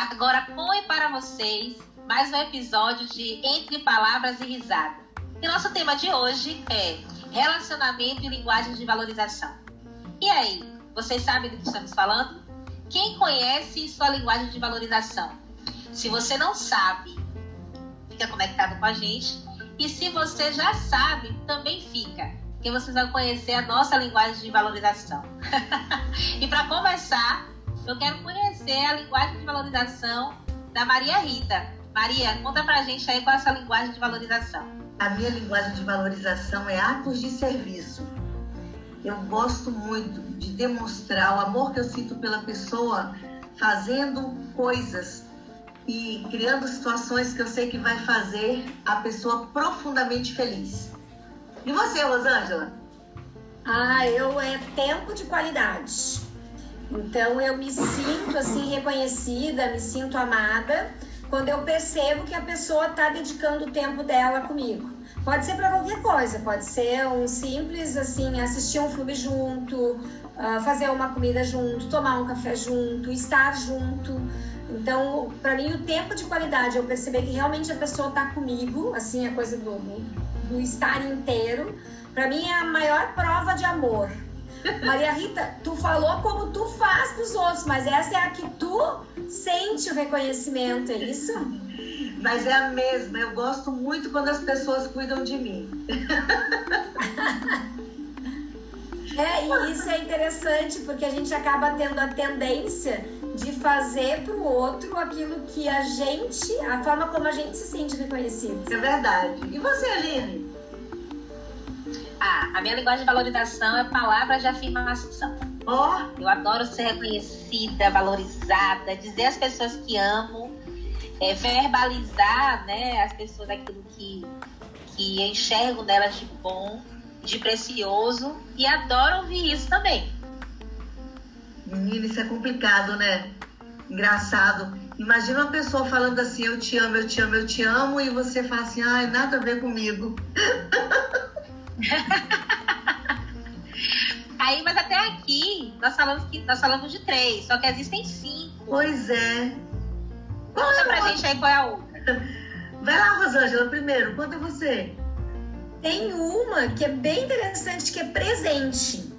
Agora põe para vocês mais um episódio de Entre Palavras e Risada. E nosso tema de hoje é relacionamento e linguagem de valorização. E aí, vocês sabem do que estamos falando? Quem conhece sua linguagem de valorização? Se você não sabe, fica conectado com a gente. E se você já sabe, também fica, porque vocês vão conhecer a nossa linguagem de valorização. e para começar, eu quero conhecer a linguagem de valorização da Maria Rita. Maria, conta pra gente aí qual é essa linguagem de valorização. A minha linguagem de valorização é atos de serviço. Eu gosto muito de demonstrar o amor que eu sinto pela pessoa fazendo coisas e criando situações que eu sei que vai fazer a pessoa profundamente feliz. E você, Rosângela? Ah, eu é tempo de qualidade. Então eu me sinto assim reconhecida, me sinto amada quando eu percebo que a pessoa está dedicando o tempo dela comigo. Pode ser para qualquer coisa, pode ser um simples assim, assistir um filme junto, ah, fazer uma comida junto, tomar um café junto, estar junto. Então, para mim, o tempo de qualidade, eu perceber que realmente a pessoa está comigo, assim, a coisa do, do estar inteiro, para mim é a maior prova de amor. Maria Rita, tu falou como tu faz pros outros, mas essa é a que tu sente o reconhecimento, é isso? Mas é a mesma. Eu gosto muito quando as pessoas cuidam de mim. É, e isso é interessante porque a gente acaba tendo a tendência de fazer para o outro aquilo que a gente, a forma como a gente se sente reconhecido. É verdade. E você, Aline? Ah, a minha linguagem de valorização é palavras de afirmação. Oh. Eu adoro ser reconhecida, valorizada, dizer às pessoas que amo, é, verbalizar né, as pessoas aquilo que, que enxergo nelas de bom, de precioso e adoro ouvir isso também. Menina, isso é complicado, né? Engraçado. Imagina uma pessoa falando assim, eu te amo, eu te amo, eu te amo, e você fala assim, ai, nada a ver comigo. Aí, mas até aqui, nós falamos, que, nós falamos de três, só que existem cinco. Pois é. Conta pra gente aí qual é a outra. Vai lá, Rosângela, primeiro, conta você. Tem uma que é bem interessante, que é presente.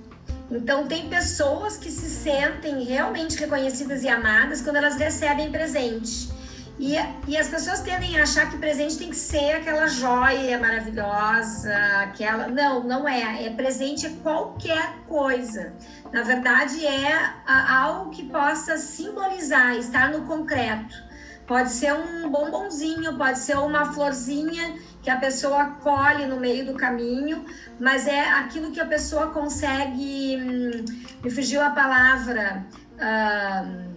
Então, tem pessoas que se sentem realmente reconhecidas e amadas quando elas recebem presente. E, e as pessoas tendem a achar que presente tem que ser aquela joia maravilhosa, aquela. Não, não é. É presente é qualquer coisa. Na verdade, é algo que possa simbolizar, estar no concreto. Pode ser um bombonzinho, pode ser uma florzinha que a pessoa colhe no meio do caminho, mas é aquilo que a pessoa consegue. Hum, me fugiu a palavra. Uh,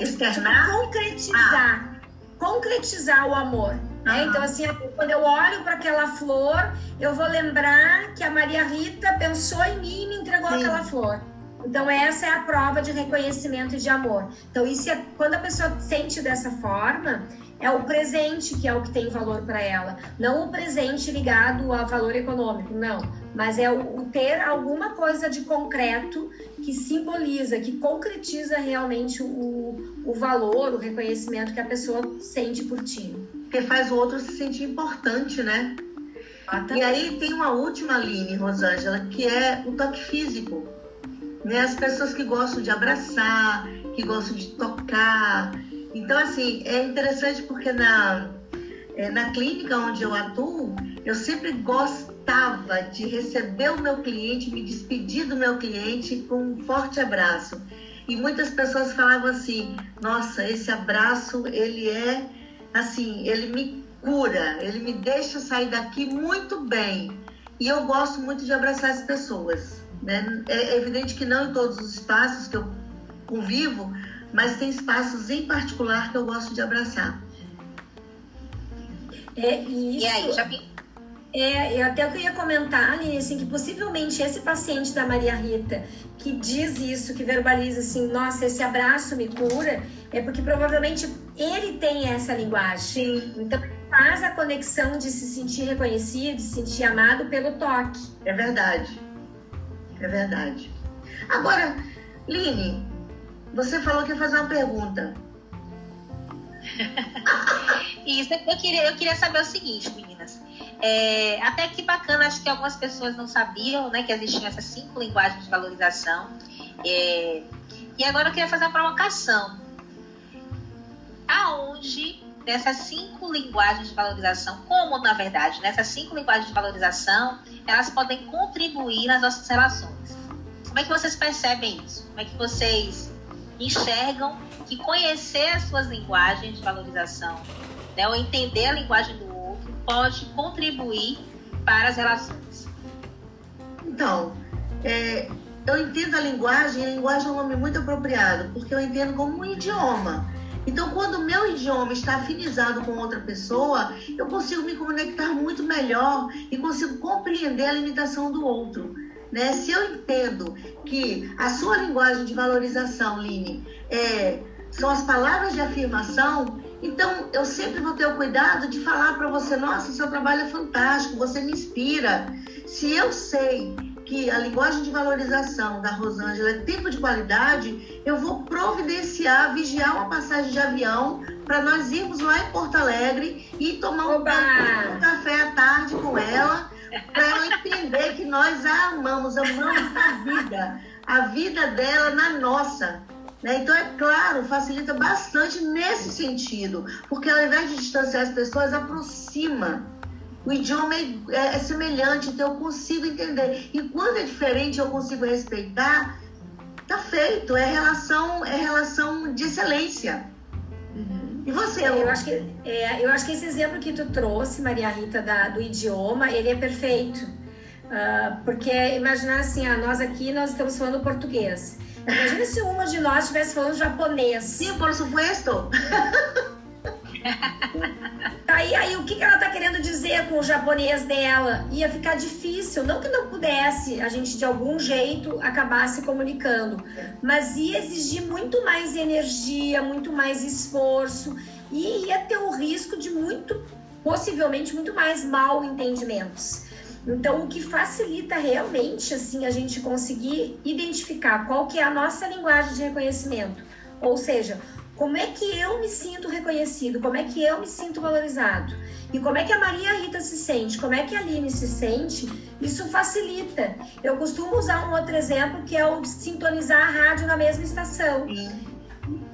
Externar? Concretizar. Ah. Concretizar o amor. Né? Então, assim, quando eu olho para aquela flor, eu vou lembrar que a Maria Rita pensou em mim e me entregou Sim. aquela flor. Então, essa é a prova de reconhecimento e de amor. Então, isso é quando a pessoa sente dessa forma, é o presente que é o que tem valor para ela, não o presente ligado a valor econômico, não, mas é o, o, ter alguma coisa de concreto que simboliza, que concretiza realmente o, o valor, o reconhecimento que a pessoa sente por ti. Que faz o outro se sentir importante, né? Ah, tá. E aí tem uma última linha, Rosângela, que é o toque físico. Né? As pessoas que gostam de abraçar, que gostam de tocar, então, assim, é interessante porque na, é, na clínica onde eu atuo, eu sempre gostava de receber o meu cliente, me despedir do meu cliente com um forte abraço. E muitas pessoas falavam assim: nossa, esse abraço, ele é assim, ele me cura, ele me deixa sair daqui muito bem. E eu gosto muito de abraçar as pessoas. Né? É evidente que não em todos os espaços que eu convivo, mas tem espaços em particular que eu gosto de abraçar. É, e, isso, e aí, já é, eu até queria comentar, Aline, assim, que possivelmente esse paciente da Maria Rita que diz isso, que verbaliza assim, nossa, esse abraço me cura, é porque provavelmente ele tem essa linguagem. Sim. Então faz a conexão de se sentir reconhecido, de se sentir amado pelo toque. É verdade. É verdade. Agora, Line, você falou que ia fazer uma pergunta. Isso, eu queria, eu queria saber o seguinte, meninas. É, até que bacana, acho que algumas pessoas não sabiam né, que existiam essas cinco linguagens de valorização. É, e agora eu queria fazer uma provocação. Aonde dessas cinco linguagens de valorização, como na verdade, nessas cinco linguagens de valorização, elas podem contribuir nas nossas relações? Como é que vocês percebem isso? Como é que vocês enxergam que conhecer as suas linguagens de valorização, né, ou entender a linguagem do pode contribuir para as relações? Então, é, eu entendo a linguagem, a linguagem é um nome muito apropriado, porque eu entendo como um idioma. Então, quando o meu idioma está afinizado com outra pessoa, eu consigo me conectar muito melhor e consigo compreender a limitação do outro. Né? Se eu entendo que a sua linguagem de valorização, Line, é, são as palavras de afirmação, então eu sempre vou ter o cuidado de falar para você: nossa, seu trabalho é fantástico, você me inspira. Se eu sei que a linguagem de valorização da Rosângela é tempo de qualidade, eu vou providenciar, vigiar uma passagem de avião para nós irmos lá em Porto Alegre e tomar um, um café à tarde com ela, para ela entender que nós a amamos, amamos a vida, a vida dela na nossa. Né? Então, é claro, facilita bastante nesse sentido, porque ao invés de distanciar as pessoas, aproxima o idioma é, é, é, semelhante, então eu consigo entender. E quando é diferente, eu consigo respeitar, tá feito. É relação, é relação de excelência. Uhum. E você? Eu acho, que, é, eu acho que esse exemplo que tu trouxe, Maria Rita, da, do idioma, ele é perfeito. Uh, porque imaginar assim, ah, nós aqui nós estamos falando português. Imagina se uma de nós estivesse falando japonês. Sim, por supuesto. Aí, aí o que, ela tá querendo dizer com o japonês dela? Ia ficar difícil, não que não pudesse a gente de algum jeito acabar se comunicando, mas ia exigir muito mais energia, muito mais esforço e ia ter o risco de muito, possivelmente, muito mais mal entendimentos. Então, o que facilita realmente assim a gente conseguir identificar qual que é a nossa linguagem de reconhecimento, ou seja, como é que eu me sinto reconhecido? Como é que eu me sinto valorizado? E como é que a Maria Rita se sente? Como é que a Aline se sente? Isso facilita. Eu costumo usar um outro exemplo que é o sintonizar a rádio na mesma estação.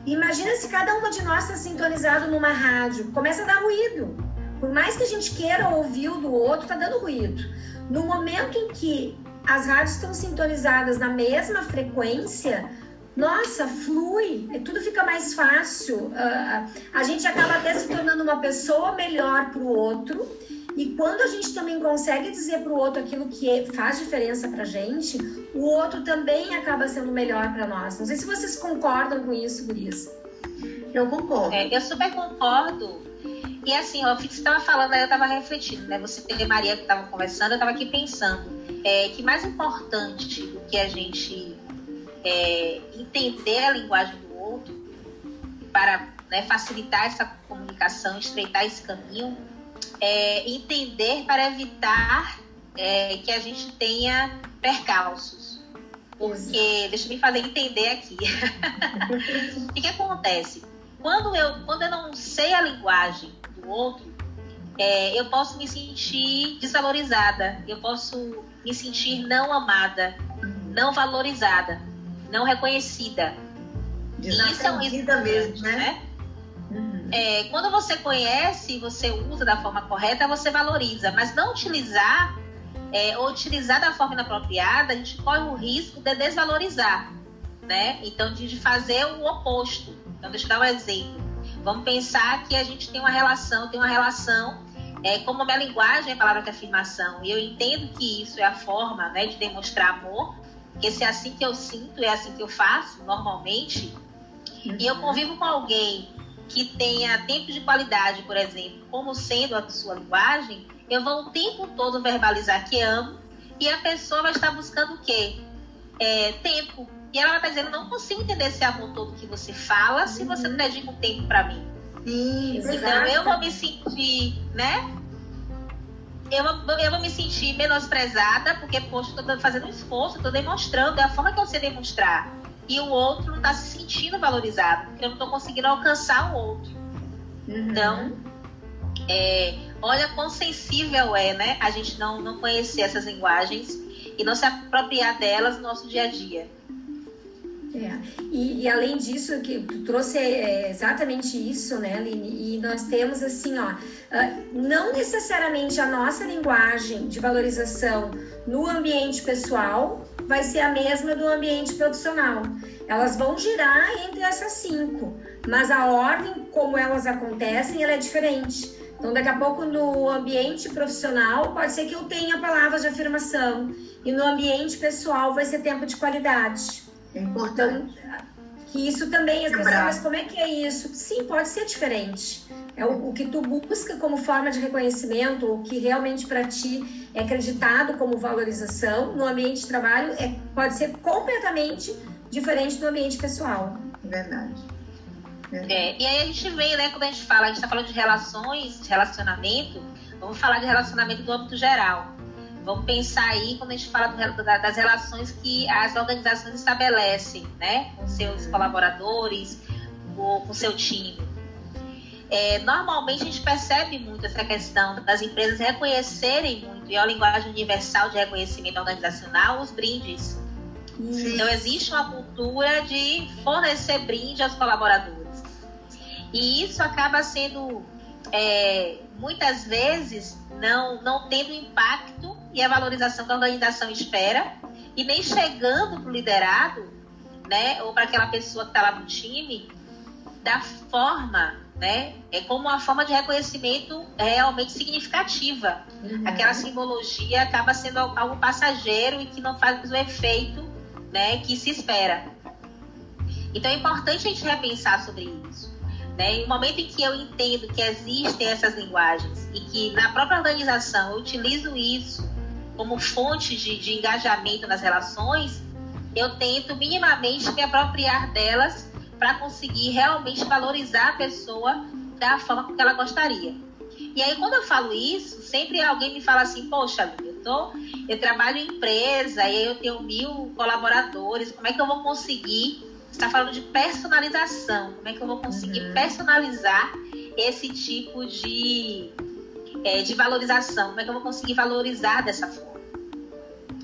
Imagina se cada uma de nós está sintonizado numa rádio, começa a dar ruído. Por mais que a gente queira ouvir o do outro, está dando ruído. No momento em que as rádios estão sintonizadas na mesma frequência, nossa, flui, tudo fica mais fácil. Uh, a gente acaba até se tornando uma pessoa melhor para o outro. E quando a gente também consegue dizer para o outro aquilo que é, faz diferença para gente, o outro também acaba sendo melhor para nós. Não sei se vocês concordam com isso, Gurias. Eu concordo. É, eu super concordo. E assim, ó, você estava falando, aí eu estava refletindo, né? Você e Maria que estava conversando, eu estava aqui pensando é, que mais importante do que a gente é, entender a linguagem do outro para né, facilitar essa comunicação, estreitar esse caminho, é, entender para evitar é, que a gente tenha percalços. Porque, deixa eu me fazer entender aqui. o que, que, acontece? Quando eu, quando eu não sei a linguagem do outro, é, eu posso me sentir desvalorizada, eu posso me sentir não amada, não valorizada não reconhecida. Isso é um mesmo, né? né? Uhum. É, quando você conhece, você usa da forma correta, você valoriza. Mas não utilizar é, ou utilizar da forma inapropriada, a gente corre o risco de desvalorizar, né? Então, de fazer o oposto. Então, deixa eu dar um exemplo. Vamos pensar que a gente tem uma relação, tem uma relação, é, como a minha linguagem é a palavra de afirmação, e eu entendo que isso é a forma né, de demonstrar amor, porque se é assim que eu sinto, é assim que eu faço normalmente, e eu convivo com alguém que tenha tempo de qualidade, por exemplo, como sendo a sua linguagem, eu vou o tempo todo verbalizar que amo, e a pessoa vai estar buscando o quê? É, tempo. E ela vai estar dizendo, não consigo entender esse amor todo que você fala se você não dedica um tempo para mim. Isso, então eu vou me sentir, né? eu, eu vou me sentir menosprezada, porque, poxa, eu tô fazendo um esforço, estou demonstrando, é a forma que eu sei demonstrar. E o outro não está se sentindo valorizado, porque eu não estou conseguindo alcançar o outro. Uhum. Então, é, olha quão sensível é, né? A gente não, não conhecer essas linguagens e não se apropriar delas no nosso dia a dia. É. E, e, além disso, que tu trouxe é, exatamente isso, né, Aline? E nós temos assim, ó, ah, não necessariamente a nossa linguagem de valorização no ambiente pessoal vai ser a mesma do ambiente profissional. Elas vão girar entre essas cinco, mas a ordem como elas acontecem, ela é diferente. Então, daqui a pouco, no ambiente profissional, pode ser que eu tenha palavras de afirmação, e no ambiente pessoal vai ser tempo de qualidade. É importante. Então, que isso também, as pessoas, mas como é que é isso? Sim, pode ser diferente. É o, o que tu busca como forma de reconhecimento, o que realmente para ti é acreditado como valorização no ambiente de trabalho, é, pode ser completamente diferente do ambiente pessoal. Verdade. É, e aí a gente vem, né, quando a gente fala, a gente está falando de relações, de relacionamento, vamos falar de relacionamento do âmbito geral. Vamos pensar aí quando a gente fala do, das relações que as organizações estabelecem, né, com seus colaboradores, com, com seu time. É, normalmente a gente percebe muito essa questão das empresas reconhecerem muito, e é a linguagem universal de reconhecimento organizacional, os brindes. Sim. Então existe uma cultura de fornecer brinde aos colaboradores. E isso acaba sendo, é, muitas vezes, não, não tendo impacto e a valorização que a organização espera, e nem chegando para o liderado, né, ou para aquela pessoa que está lá no time, da forma, né, é como uma forma de reconhecimento realmente significativa. Uhum. Aquela simbologia acaba sendo algo passageiro e que não faz o efeito, né, que se espera. Então é importante a gente repensar sobre isso. Né? E no momento em que eu entendo que existem essas linguagens e que na própria organização eu utilizo isso como fonte de, de engajamento nas relações, eu tento minimamente me apropriar delas para conseguir realmente valorizar a pessoa da forma que ela gostaria. E aí, quando eu falo isso, sempre alguém me fala assim: Poxa, eu, tô, eu trabalho em empresa e aí eu tenho mil colaboradores, como é que eu vou conseguir está falando de personalização. Como é que eu vou conseguir uhum. personalizar esse tipo de, é, de valorização? Como é que eu vou conseguir valorizar dessa forma?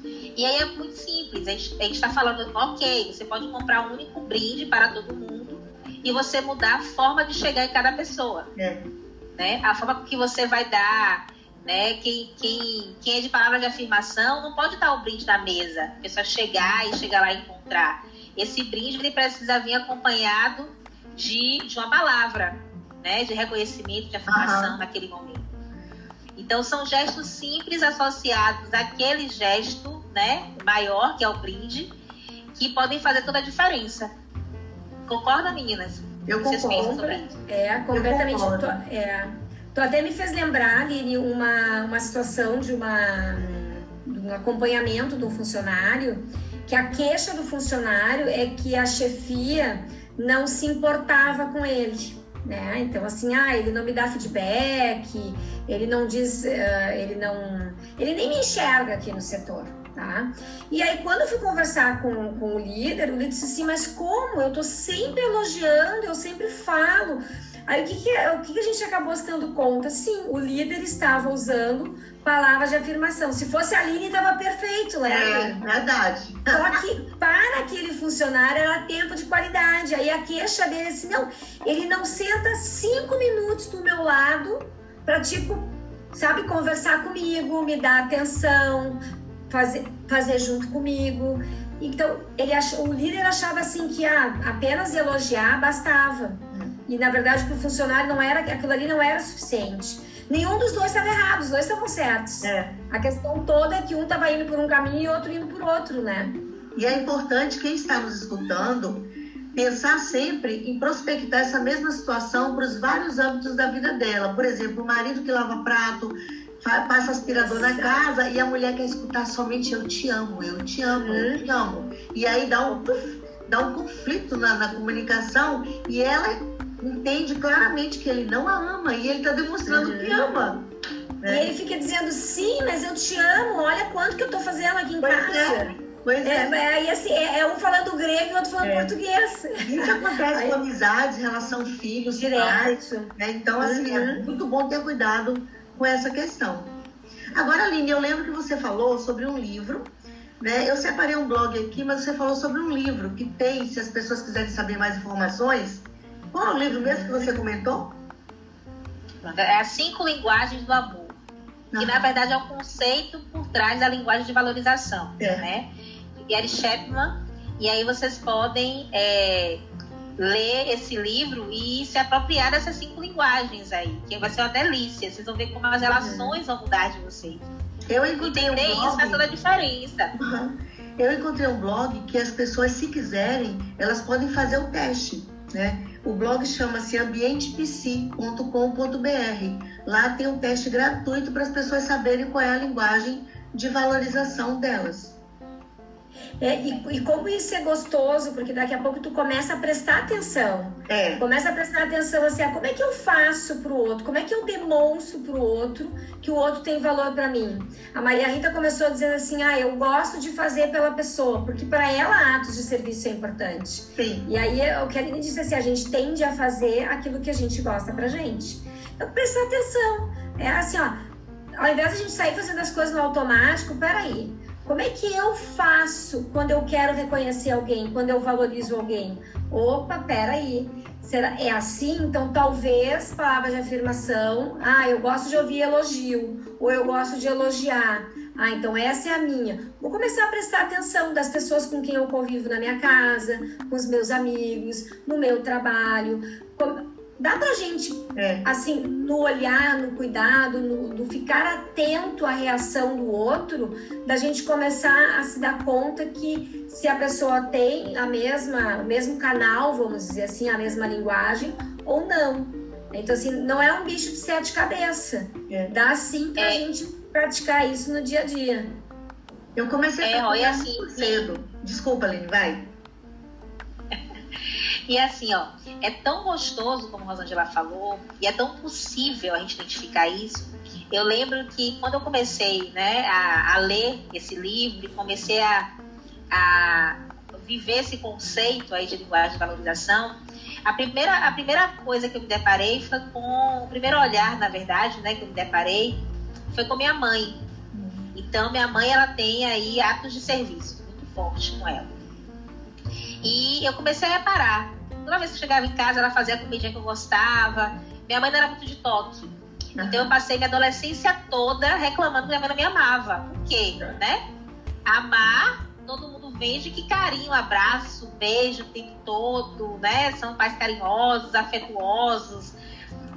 E aí é muito simples. A gente está falando, ok, você pode comprar um único brinde para todo mundo e você mudar a forma de chegar em cada pessoa. É. Né? A forma que você vai dar. Né? Quem, quem, quem é de palavra de afirmação não pode dar o brinde na mesa. A pessoa chegar e chegar lá e encontrar esse brinde ele precisa vir acompanhado de, de uma palavra, né? De reconhecimento, de afirmação uhum. naquele momento. Então são gestos simples associados àquele gesto, né? Maior que é o brinde, que podem fazer toda a diferença. Concorda, meninas? Eu Vocês concordo. É, completamente. Tu, é, tu até me fez lembrar, Lili, uma, uma situação de, uma, de um acompanhamento de um funcionário que a queixa do funcionário é que a chefia não se importava com ele. Né? Então, assim, ah, ele não me dá feedback, ele não diz, uh, ele não. Ele nem me enxerga aqui no setor. Tá? E aí, quando eu fui conversar com, com o líder, o líder disse assim: Mas como? Eu tô sempre elogiando, eu sempre falo. Aí, o que, que, o que, que a gente acabou se dando conta? Sim, o líder estava usando palavras de afirmação. Se fosse a Aline, estava perfeito, né? É, verdade. Só que para aquele funcionário era tempo de qualidade. Aí a queixa dele é assim, não, ele não senta cinco minutos do meu lado para, tipo, sabe, conversar comigo, me dar atenção, fazer, fazer junto comigo. Então, ele achou, o líder achava assim que ah, apenas elogiar bastava. E na verdade, para o funcionário não era, aquilo ali não era suficiente. Nenhum dos dois estava errado, os dois estavam certos. É. A questão toda é que um estava indo por um caminho e outro indo por outro, né? E é importante quem está nos escutando pensar sempre em prospectar essa mesma situação para os vários âmbitos da vida dela. Por exemplo, o marido que lava prato, passa aspirador na casa e a mulher quer escutar somente eu te amo, eu te amo, eu te amo. E aí dá um, dá um conflito na, na comunicação e ela entende claramente que ele não a ama e ele está demonstrando uhum. que ama. Né? E ele fica dizendo, sim, mas eu te amo, olha quanto que eu estou fazendo aqui em pois casa. É. Pois é. é. é, assim, é, é um falando grego e outro falando é. português. Isso acontece Aí, com amizades, relação filhos. Pais, né? Então, assim, é uhum. é muito bom ter cuidado com essa questão. Agora, Aline, eu lembro que você falou sobre um livro, né? Eu separei um blog aqui, mas você falou sobre um livro que tem, se as pessoas quiserem saber mais informações. Qual é o livro mesmo que você comentou? É As Cinco Linguagens do Amor. Que, na verdade, é um conceito por trás da linguagem de valorização, é. né? Gary Chapman. E aí vocês podem é, ler esse livro e se apropriar dessas cinco linguagens aí, que vai ser uma delícia. Vocês vão ver como as relações vão mudar de vocês. Eu encontrei Entender um blog... isso faz toda a diferença. Uhum. Eu encontrei um blog que as pessoas, se quiserem, elas podem fazer o teste, né? O blog chama-se ambientepc.com.br. Lá tem um teste gratuito para as pessoas saberem qual é a linguagem de valorização delas. É, e, e, como isso é gostoso, porque daqui a pouco tu começa a prestar atenção. É. Começa a prestar atenção assim, ah, como é que eu faço pro outro? Como é que eu demonstro pro outro que o outro tem valor para mim? A Maria Rita começou dizendo assim, ah, eu gosto de fazer pela pessoa, porque para ela atos de serviço é importante. Sim. E aí o que a Aline disse assim, a gente tende a fazer aquilo que a gente gosta pra gente. Então prestar atenção. É assim, ó, ao invés de a gente sair fazendo as coisas no automático, peraí. Como é que eu faço quando eu quero reconhecer alguém, quando eu valorizo alguém? Opa, peraí. Será, é assim? Então, talvez palavras de afirmação. Ah, eu gosto de ouvir elogio. Ou eu gosto de elogiar. Ah, então essa é a minha. Vou começar a prestar atenção das pessoas com quem eu convivo na minha casa, com os meus amigos, no meu trabalho dá pra gente, é. assim, no olhar, no cuidado, no, no, ficar atento à reação do outro, da gente começar a se dar conta que se a pessoa tem a mesma, o mesmo canal, vamos dizer assim, a mesma linguagem ou não. Então, assim, não é um bicho de sete cabeças. É. Dá sim pra é. gente praticar isso no dia a dia. Eu comecei a é, olha assim, cedo. Desculpa, Aline, vai. E assim, ó, é tão gostoso, como a Rosângela falou, e é tão possível a gente identificar isso. Eu lembro que quando eu comecei né, a, a ler esse livro comecei a, a viver esse conceito aí de linguagem de valorização, a primeira, a primeira coisa que eu me deparei foi com. O primeiro olhar, na verdade, né, que eu me deparei foi com minha mãe. Então, minha mãe, ela tem aí atos de serviço muito forte com ela. E eu comecei a reparar Toda vez que eu chegava em casa, ela fazia a comidinha que eu gostava. Minha mãe não era muito de toque. Então eu passei minha adolescência toda reclamando que minha mãe não me amava. Por quê? Né? Amar, todo mundo vende que carinho, abraço, beijo o tempo todo, né? São pais carinhosos, afetuosos,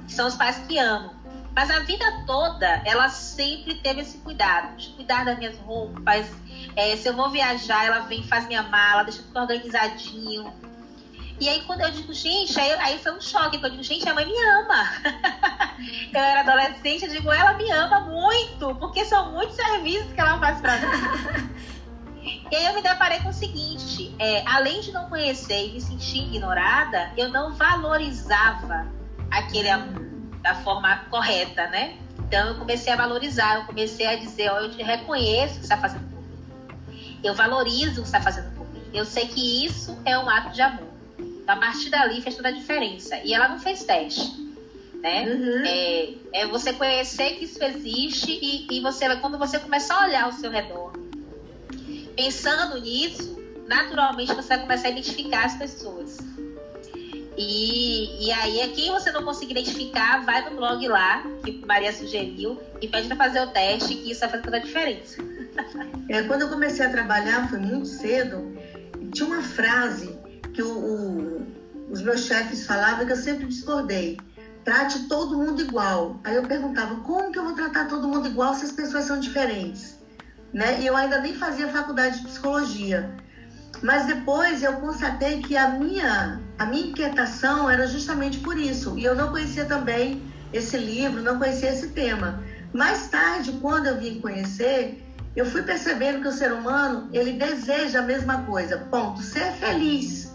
são os pais que amam. Mas a vida toda, ela sempre teve esse cuidado, de cuidar das minhas roupas. É, se eu vou viajar, ela vem, faz minha mala, deixa tudo organizadinho e aí quando eu digo, gente, aí, aí foi um choque, quando eu digo, gente, a mãe me ama. eu era adolescente, eu digo, ela me ama muito, porque são muitos serviços que ela faz pra mim. E aí eu me deparei com o seguinte, é, além de não conhecer e me sentir ignorada, eu não valorizava aquele amor da forma correta, né? Então eu comecei a valorizar, eu comecei a dizer, ó, eu te reconheço o que está fazendo por mim. Eu valorizo o que está fazendo por mim. Eu sei que isso é um ato de amor. Então, a partir dali fez toda a diferença. E ela não fez teste. Né? Uhum. É, é, você conhecer que isso existe e, e você, quando você começar a olhar ao seu redor, pensando nisso, naturalmente você vai começar a identificar as pessoas. E, e aí, quem você não conseguir identificar, vai no blog lá, que Maria sugeriu, e pede para fazer o teste, que isso vai fazer toda a diferença. É, quando eu comecei a trabalhar, foi muito cedo, tinha uma frase que o, o, os meus chefes falavam que eu sempre discordei. Trate todo mundo igual. Aí eu perguntava, como que eu vou tratar todo mundo igual se as pessoas são diferentes? Né? E eu ainda nem fazia faculdade de psicologia. Mas depois eu constatei que a minha, a minha inquietação era justamente por isso. E eu não conhecia também esse livro, não conhecia esse tema. Mais tarde, quando eu vim conhecer, eu fui percebendo que o ser humano, ele deseja a mesma coisa, ponto, ser feliz.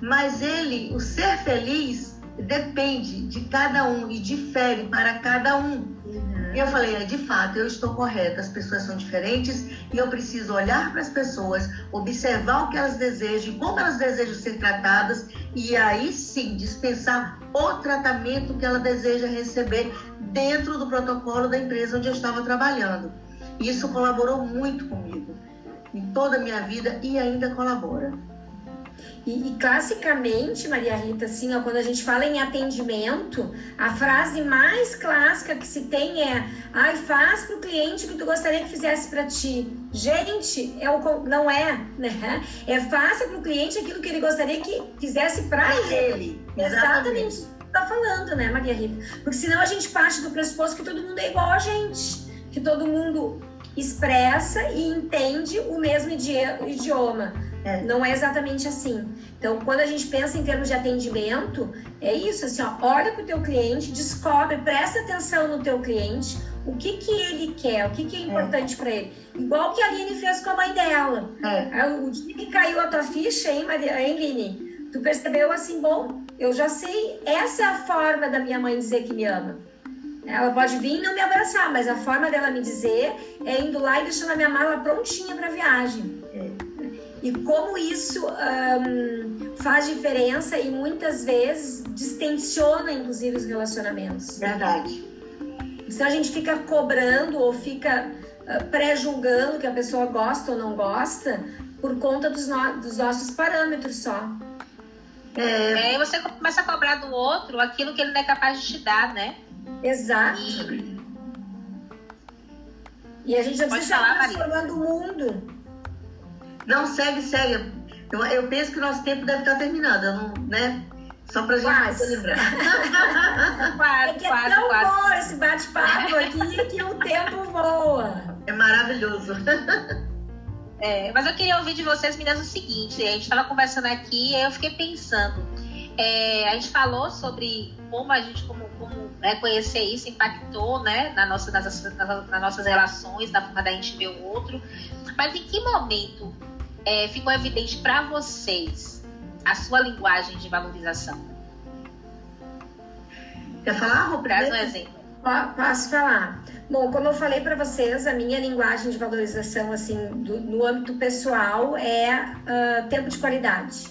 Mas ele, o ser feliz, depende de cada um e difere para cada um. Uhum. E eu falei, é, de fato, eu estou correta, as pessoas são diferentes e eu preciso olhar para as pessoas, observar o que elas desejam, como elas desejam ser tratadas e aí sim dispensar o tratamento que ela deseja receber dentro do protocolo da empresa onde eu estava trabalhando. Isso colaborou muito comigo em toda a minha vida e ainda colabora. E, e, classicamente, Maria Rita, assim, ó, quando a gente fala em atendimento, a frase mais clássica que se tem é: ai, faz para o cliente o que tu gostaria que fizesse para ti. Gente, é o, não é, né? É faça para o cliente aquilo que ele gostaria que fizesse para ele. Exatamente. Exatamente. Tá falando, né, Maria Rita? Porque senão a gente parte do pressuposto que todo mundo é igual a gente, que todo mundo expressa e entende o mesmo idioma. É. Não é exatamente assim. Então, quando a gente pensa em termos de atendimento, é isso, assim, ó, olha para o teu cliente, descobre, presta atenção no teu cliente, o que que ele quer, o que que é, é. importante é. para ele. Igual que a Aline fez com a mãe dela. É. O dia que caiu a tua ficha, hein, Maria, hein, Aline? Tu percebeu assim, bom, eu já sei, essa é a forma da minha mãe dizer que me ama. Ela pode vir e não me abraçar, mas a forma dela me dizer é indo lá e deixando a minha mala prontinha para viagem. E como isso um, faz diferença e muitas vezes distensiona, inclusive, os relacionamentos. Verdade. Se a gente fica cobrando ou fica uh, pré-julgando que a pessoa gosta ou não gosta por conta dos, no dos nossos parâmetros só. É... é, você começa a cobrar do outro aquilo que ele não é capaz de te dar, né? Exato. E, e a gente já precisa estar transformando o mundo. Não, segue, segue. Eu, eu penso que o nosso tempo deve estar terminando, não, né? Só pra gente quase. lembrar. quase, é que quase, é tão quase. bom esse bate-papo aqui que o tempo voa. É maravilhoso. É, mas eu queria ouvir de vocês, meninas, o seguinte: a gente estava conversando aqui e eu fiquei pensando. É, a gente falou sobre como a gente, como, como né, conhecer isso impactou né, na nossa, nas, nas, nas nossas relações, na forma da gente ver o outro. Mas em que momento é, ficou evidente para vocês a sua linguagem de valorização? Quer falar, Rô? Traz um exemplo. Posso falar. Bom, como eu falei para vocês, a minha linguagem de valorização, assim, do, no âmbito pessoal, é uh, tempo de qualidade.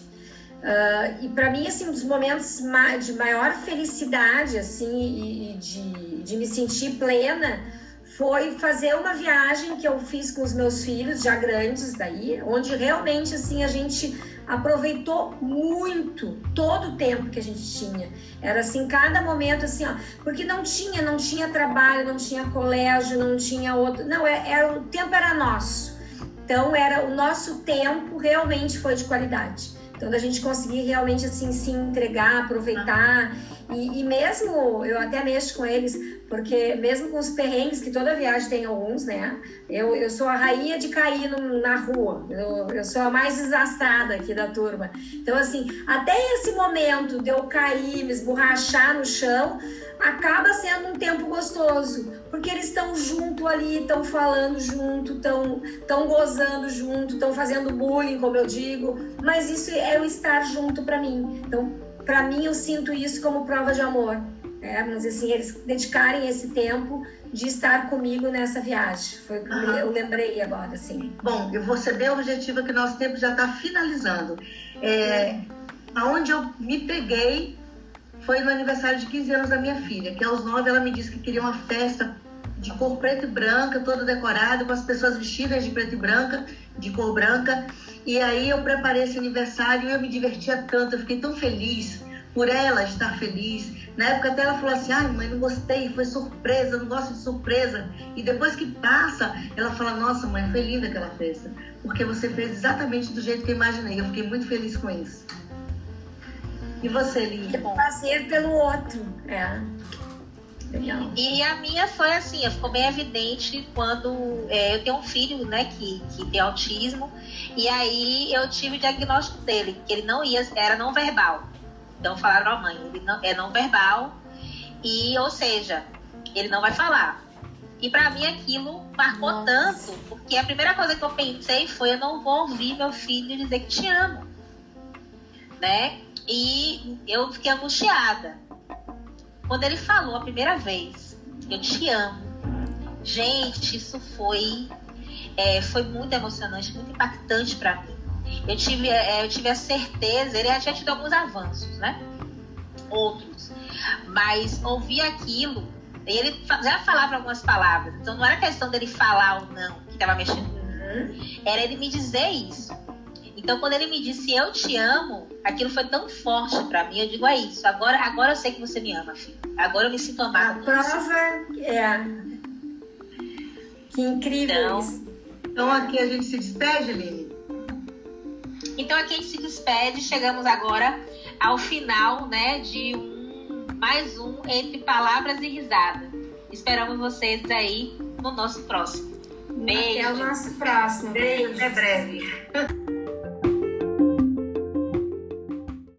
Uh, e para mim, assim, um dos momentos de maior felicidade, assim, e, e de, de me sentir plena foi fazer uma viagem que eu fiz com os meus filhos, já grandes daí, onde realmente assim a gente aproveitou muito todo o tempo que a gente tinha. Era assim, cada momento assim, ó, porque não tinha, não tinha trabalho, não tinha colégio, não tinha outro, não, era, é, era o tempo era nosso. Então era o nosso tempo realmente foi de qualidade. Então da gente conseguir realmente assim se entregar, aproveitar e, e mesmo eu até mexo com eles porque mesmo com os perrengues, que toda viagem tem alguns, né? Eu, eu sou a rainha de cair no, na rua. Eu, eu sou a mais desastrada aqui da turma. Então, assim, até esse momento de eu cair, me esborrachar no chão, acaba sendo um tempo gostoso. Porque eles estão junto ali, estão falando junto, estão gozando junto, estão fazendo bullying, como eu digo. Mas isso é o estar junto para mim. Então, para mim, eu sinto isso como prova de amor é, mas assim, eles dedicarem esse tempo de estar comigo nessa viagem. Foi o que uhum. eu lembrei agora, assim. Bom, eu vou ser bem objetiva que nosso tempo já está finalizando. É, aonde eu me peguei foi no aniversário de 15 anos da minha filha, que aos 9 ela me disse que queria uma festa de cor preta e branca, toda decorada, com as pessoas vestidas de preto e branca, de cor branca. E aí eu preparei esse aniversário e eu me divertia tanto, eu fiquei tão feliz por ela estar feliz, na época até ela falou assim, ai mãe, não gostei, foi surpresa, não gosto de surpresa. E depois que passa, ela fala, nossa mãe, foi linda aquela festa. Porque você fez exatamente do jeito que eu imaginei. Eu fiquei muito feliz com isso. E você, Linda? Fazer pelo outro, é. E a minha foi assim, ficou bem evidente quando é, eu tenho um filho, né, que, que tem autismo, e aí eu tive o diagnóstico dele, que ele não ia, era não verbal. Então falaram à mãe, ele não, é não verbal e, ou seja, ele não vai falar. E para mim aquilo marcou Nossa. tanto, porque a primeira coisa que eu pensei foi eu não vou ouvir meu filho dizer que te amo, né? E eu fiquei angustiada. Quando ele falou a primeira vez, eu te amo, Gente, isso foi, é, foi muito emocionante, muito impactante para mim. Eu tive, é, eu tive a certeza, ele já tinha tido alguns avanços, né? Outros. Mas ouvir aquilo, ele já falava algumas palavras, então não era questão dele falar ou não que estava mexendo. Uhum. Era ele me dizer isso. Então, quando ele me disse eu te amo, aquilo foi tão forte para mim. Eu digo, é isso. Agora, agora eu sei que você me ama, filho. Agora eu me sinto amada. A prova é. Que incrível então, isso. Então, aqui a gente se despede, Lili. Então, aqui a gente se despede. Chegamos agora ao final, né, de um mais um entre palavras e risada. Esperamos vocês aí no nosso próximo. Beijo. Até o nosso próximo. Beijo. Até breve.